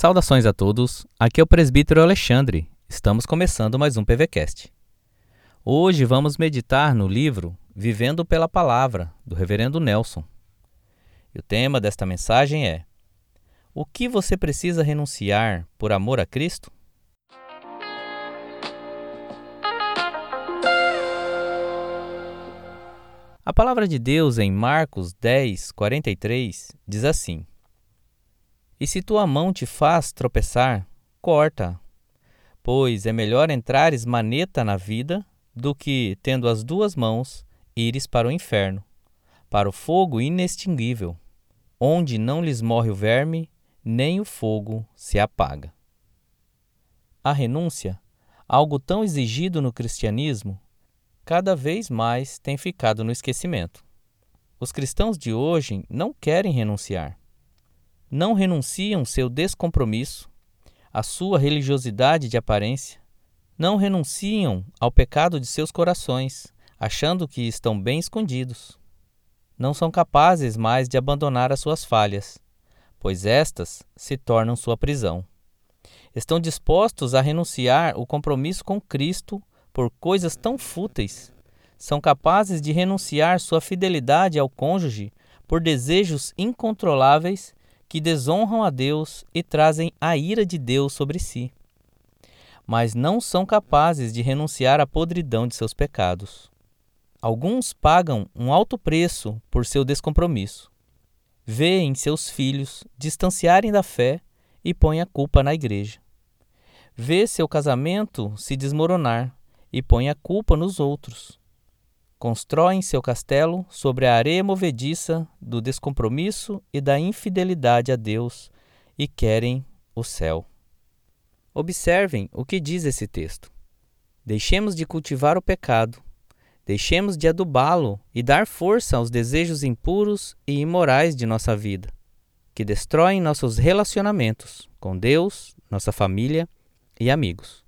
Saudações a todos, aqui é o presbítero Alexandre. Estamos começando mais um PVCast. Hoje vamos meditar no livro Vivendo pela Palavra, do Reverendo Nelson. E o tema desta mensagem é: O que você precisa renunciar por amor a Cristo? A palavra de Deus em Marcos 10, 43 diz assim: E se tua mão te faz tropeçar, corta, pois é melhor entrares maneta na vida do que, tendo as duas mãos, ires para o inferno, para o fogo inextinguível, onde não lhes morre o verme, nem o fogo se apaga. A renúncia, algo tão exigido no cristianismo, cada vez mais tem ficado no esquecimento. Os cristãos de hoje não querem renunciar. Não renunciam seu descompromisso, a sua religiosidade de aparência. Não renunciam ao pecado de seus corações, achando que estão bem escondidos. Não são capazes mais de abandonar as suas falhas, pois estas se tornam sua prisão. Estão dispostos a renunciar o compromisso com Cristo por coisas tão fúteis, são capazes de renunciar sua fidelidade ao cônjuge por desejos incontroláveis que desonram a Deus e trazem a ira de Deus sobre si. Mas não são capazes de renunciar à podridão de seus pecados. Alguns pagam um alto preço por seu descompromisso. Vêem seus filhos distanciarem da fé e põem a culpa na igreja. Vê seu casamento se desmoronar e põe a culpa nos outros. Constroem seu castelo sobre a areia movediça do descompromisso e da infidelidade a Deus e querem o céu. Observem o que diz esse texto. Deixemos de cultivar o pecado, deixemos de adubá-lo e dar força aos desejos impuros e imorais de nossa vida, que destroem nossos relacionamentos com Deus, nossa família e amigos.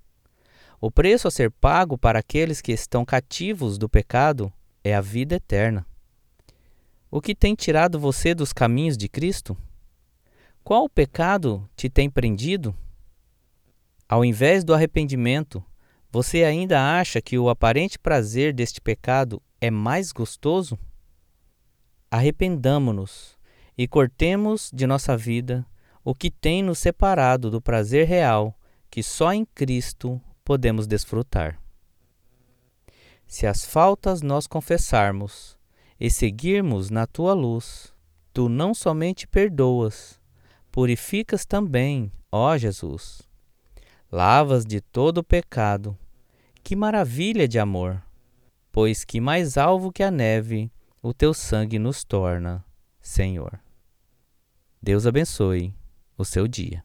O preço a ser pago para aqueles que estão cativos do pecado é a vida eterna. O que tem tirado você dos caminhos de Cristo? Qual pecado te tem prendido? Ao invés do arrependimento, você ainda acha que o aparente prazer deste pecado é mais gostoso? Arrependamo-nos e cortemos de nossa vida o que tem nos separado do prazer real que só em Cristo podemos desfrutar. Se as faltas nós confessarmos e seguirmos na tua luz, tu não somente perdoas, purificas também, ó Jesus. Lavas de todo o pecado. Que maravilha de amor! Pois que mais alvo que a neve o teu sangue nos torna, Senhor. Deus abençoe o seu dia.